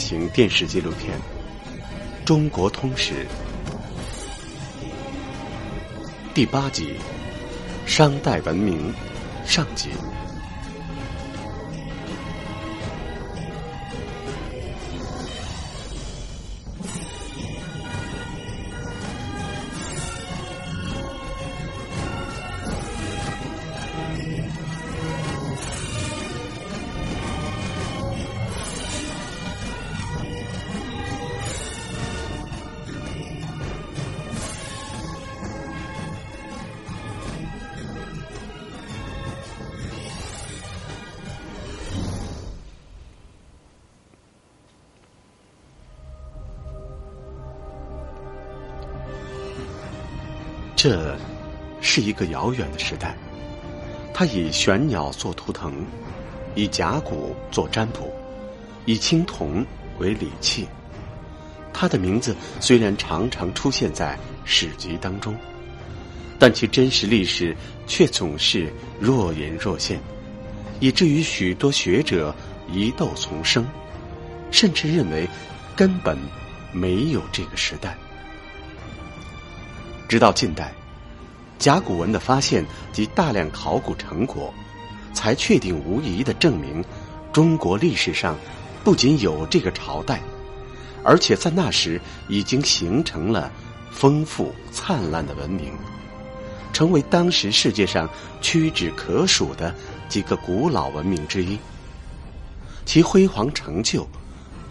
大型电视纪录片《中国通史》第八集：商代文明上集。这是一个遥远的时代，它以玄鸟做图腾，以甲骨做占卜，以青铜为礼器。它的名字虽然常常出现在史籍当中，但其真实历史却总是若隐若现，以至于许多学者疑窦丛生，甚至认为根本没有这个时代。直到近代，甲骨文的发现及大量考古成果，才确定无疑的证明，中国历史上不仅有这个朝代，而且在那时已经形成了丰富灿烂的文明，成为当时世界上屈指可数的几个古老文明之一。其辉煌成就，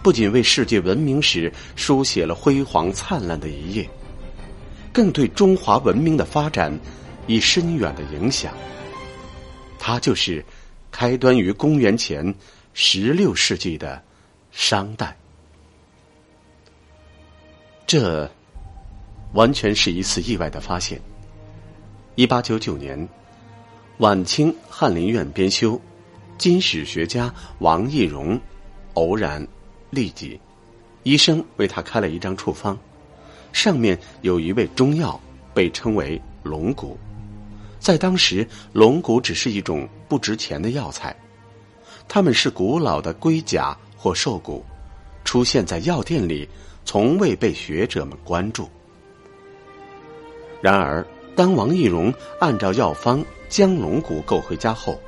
不仅为世界文明史书写了辉煌灿烂的一页。更对中华文明的发展以深远的影响。它就是开端于公元前十六世纪的商代。这完全是一次意外的发现。一八九九年，晚清翰林院编修、金史学家王懿荣偶然痢疾，医生为他开了一张处方。上面有一味中药，被称为龙骨。在当时，龙骨只是一种不值钱的药材，它们是古老的龟甲或兽骨，出现在药店里，从未被学者们关注。然而，当王懿荣按照药方将龙骨购回家后，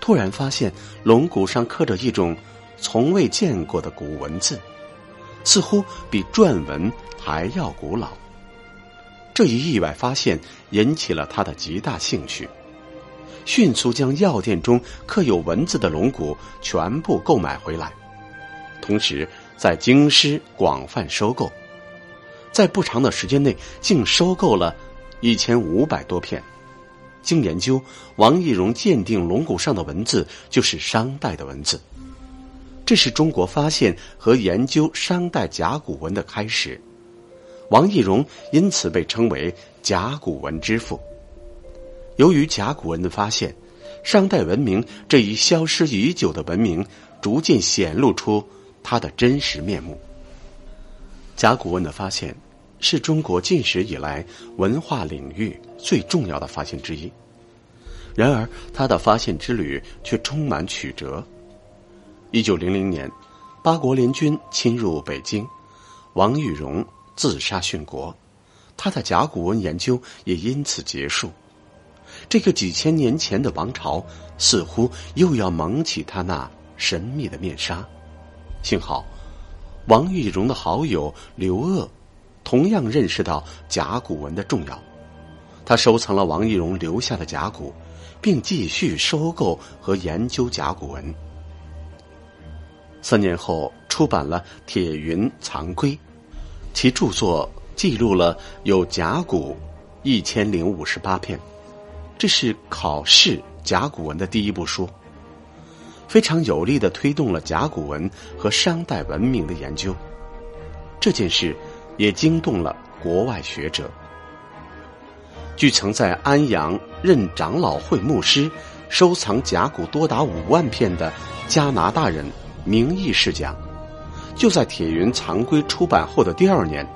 突然发现龙骨上刻着一种从未见过的古文字，似乎比篆文。还要古老。这一意外发现引起了他的极大兴趣，迅速将药店中刻有文字的龙骨全部购买回来，同时在京师广泛收购，在不长的时间内竟收购了一千五百多片。经研究，王懿荣鉴定龙骨上的文字就是商代的文字，这是中国发现和研究商代甲骨文的开始。王懿荣因此被称为甲骨文之父。由于甲骨文的发现，商代文明这一消失已久的文明逐渐显露出它的真实面目。甲骨文的发现是中国近史以来文化领域最重要的发现之一。然而，他的发现之旅却充满曲折。一九零零年，八国联军侵入北京，王懿荣。自杀殉国，他的甲骨文研究也因此结束。这个几千年前的王朝似乎又要蒙起他那神秘的面纱。幸好，王懿荣的好友刘鄂同样认识到甲骨文的重要，他收藏了王懿荣留下的甲骨，并继续收购和研究甲骨文。三年后，出版了《铁云藏龟》。其著作记录了有甲骨一千零五十八片，这是考试甲骨文的第一部书，非常有力的推动了甲骨文和商代文明的研究。这件事也惊动了国外学者。据曾在安阳任长老会牧师、收藏甲骨多达五万片的加拿大人名义士讲。就在《铁云藏龟》出版后的第二年，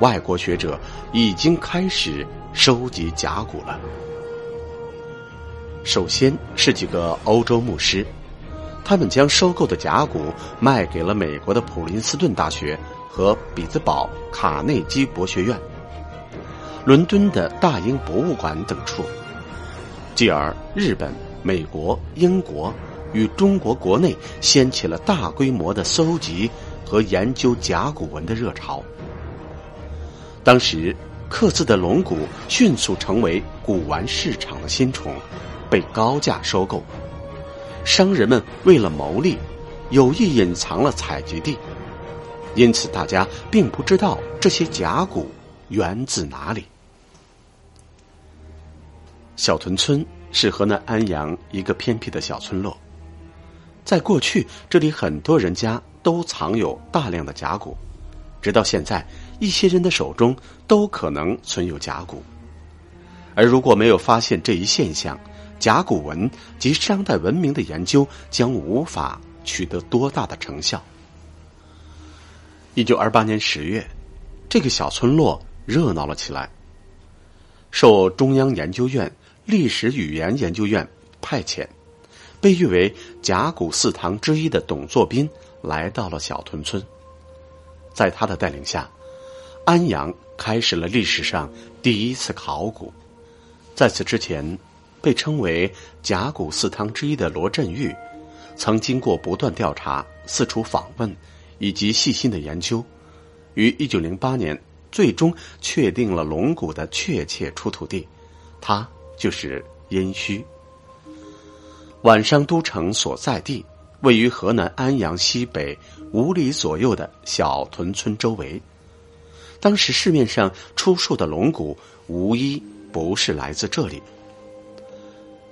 外国学者已经开始收集甲骨了。首先是几个欧洲牧师，他们将收购的甲骨卖给了美国的普林斯顿大学和比兹堡卡内基博学院、伦敦的大英博物馆等处，继而日本、美国、英国与中国国内掀起了大规模的搜集和研究甲骨文的热潮。当时，刻字的龙骨迅速成为古玩市场的新宠，被高价收购。商人们为了牟利，有意隐藏了采集地，因此大家并不知道这些甲骨源自哪里。小屯村是河南安阳一个偏僻的小村落，在过去，这里很多人家都藏有大量的甲骨，直到现在，一些人的手中都可能存有甲骨。而如果没有发现这一现象，甲骨文及商代文明的研究将无法取得多大的成效。一九二八年十月，这个小村落热闹了起来。受中央研究院历史语言研究院派遣，被誉为甲骨四堂之一的董作宾来到了小屯村。在他的带领下，安阳开始了历史上第一次考古。在此之前。被称为甲骨四堂之一的罗振玉，曾经过不断调查、四处访问以及细心的研究，于一九零八年最终确定了龙骨的确切出土地，它就是殷墟。晚商都城所在地位于河南安阳西北五里左右的小屯村周围。当时市面上出售的龙骨无一不是来自这里。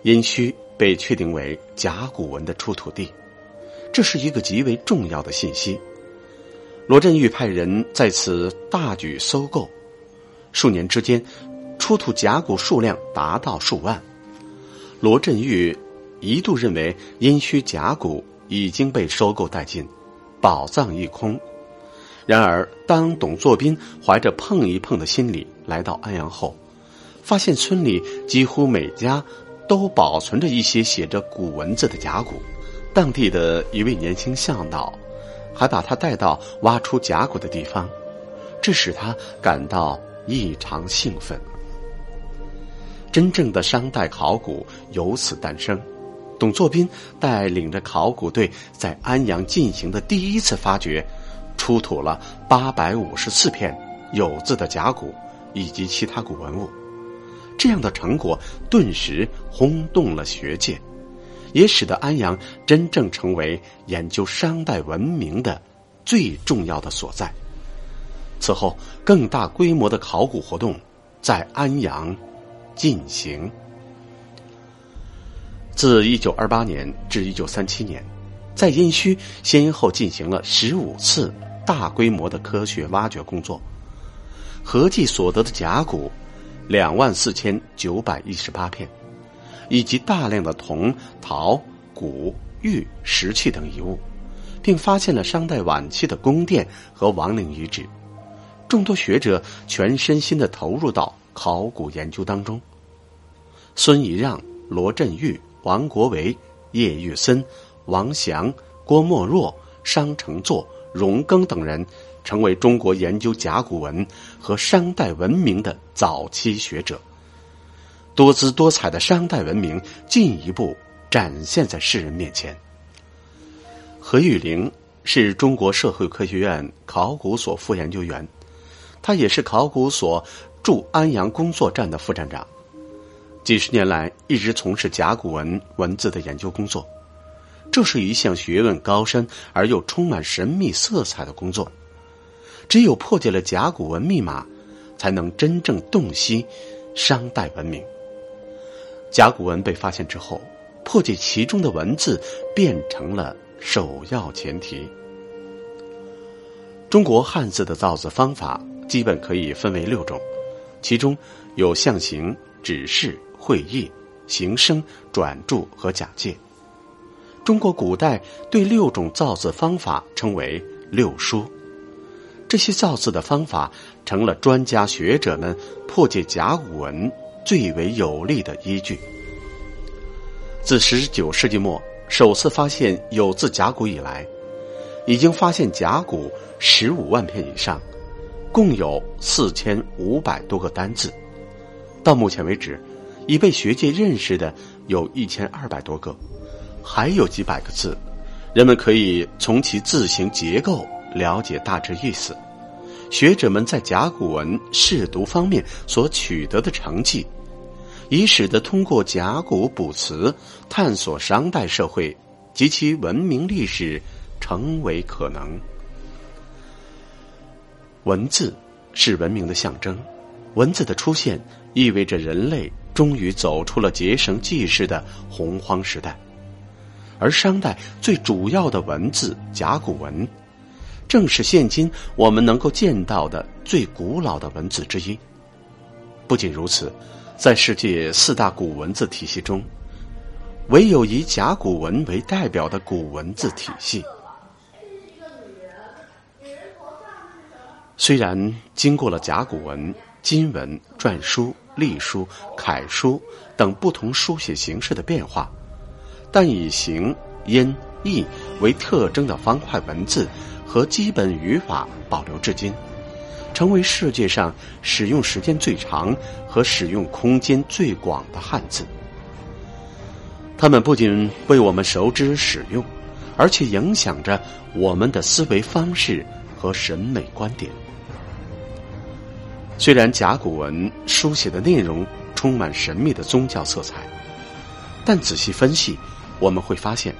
殷墟被确定为甲骨文的出土地，这是一个极为重要的信息。罗振玉派人在此大举搜购，数年之间，出土甲骨数量达到数万。罗振玉一度认为殷墟甲骨已经被收购殆尽，宝藏一空。然而，当董作宾怀着碰一碰的心理来到安阳后，发现村里几乎每家。都保存着一些写着古文字的甲骨，当地的一位年轻向导，还把他带到挖出甲骨的地方，这使他感到异常兴奋。真正的商代考古由此诞生。董作宾带领着考古队在安阳进行的第一次发掘，出土了八百五十四片有字的甲骨以及其他古文物。这样的成果顿时轰动了学界，也使得安阳真正成为研究商代文明的最重要的所在。此后，更大规模的考古活动在安阳进行。自一九二八年至一九三七年，在殷墟先后进行了十五次大规模的科学挖掘工作，合计所得的甲骨。两万四千九百一十八片，以及大量的铜、陶、骨、玉、石器等遗物，并发现了商代晚期的宫殿和王陵遗址。众多学者全身心的投入到考古研究当中。孙仪让、罗振玉、王国维、叶玉森、王祥、郭沫若、商承祚、荣庚等人。成为中国研究甲骨文和商代文明的早期学者，多姿多彩的商代文明进一步展现在世人面前。何玉玲是中国社会科学院考古所副研究员，他也是考古所驻安阳工作站的副站长，几十年来一直从事甲骨文文字的研究工作。这是一项学问高深而又充满神秘色彩的工作。只有破解了甲骨文密码，才能真正洞悉商代文明。甲骨文被发现之后，破解其中的文字变成了首要前提。中国汉字的造字方法基本可以分为六种，其中有象形、指示、会意、形声、转注和假借。中国古代对六种造字方法称为六书。这些造字的方法成了专家学者们破解甲骨文最为有力的依据。自十九世纪末首次发现有字甲骨以来，已经发现甲骨十五万片以上，共有四千五百多个单字。到目前为止，已被学界认识的有一千二百多个，还有几百个字，人们可以从其字形结构了解大致意思。学者们在甲骨文试读方面所取得的成绩，已使得通过甲骨卜辞探索商代社会及其文明历史成为可能。文字是文明的象征，文字的出现意味着人类终于走出了结绳记事的洪荒时代，而商代最主要的文字甲骨文。正是现今我们能够见到的最古老的文字之一。不仅如此，在世界四大古文字体系中，唯有以甲骨文为代表的古文字体系。虽然经过了甲骨文、金文、篆书、隶书、楷书等不同书写形式的变化，但以形、音、义为特征的方块文字。和基本语法保留至今，成为世界上使用时间最长和使用空间最广的汉字。它们不仅为我们熟知使用，而且影响着我们的思维方式和审美观点。虽然甲骨文书写的内容充满神秘的宗教色彩，但仔细分析，我们会发现，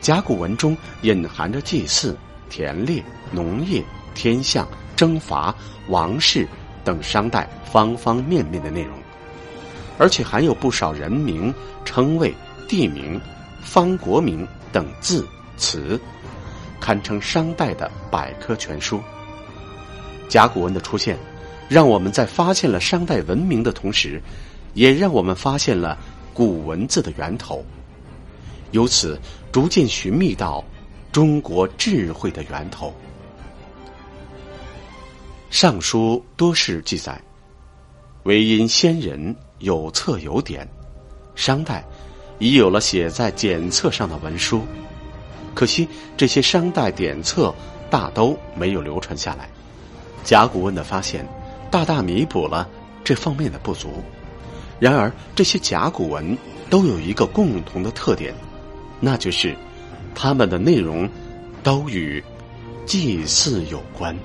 甲骨文中隐含着祭祀。田猎、农业、天象、征伐、王室等商代方方面面的内容，而且还有不少人名、称谓、地名、方国名等字词，堪称商代的百科全书。甲骨文的出现，让我们在发现了商代文明的同时，也让我们发现了古文字的源头，由此逐渐寻觅到。中国智慧的源头，《尚书》多是记载，唯因先人有册有典，商代已有了写在简册上的文书。可惜这些商代典册大都没有流传下来。甲骨文的发现，大大弥补了这方面的不足。然而，这些甲骨文都有一个共同的特点，那就是。它们的内容都与祭祀有关。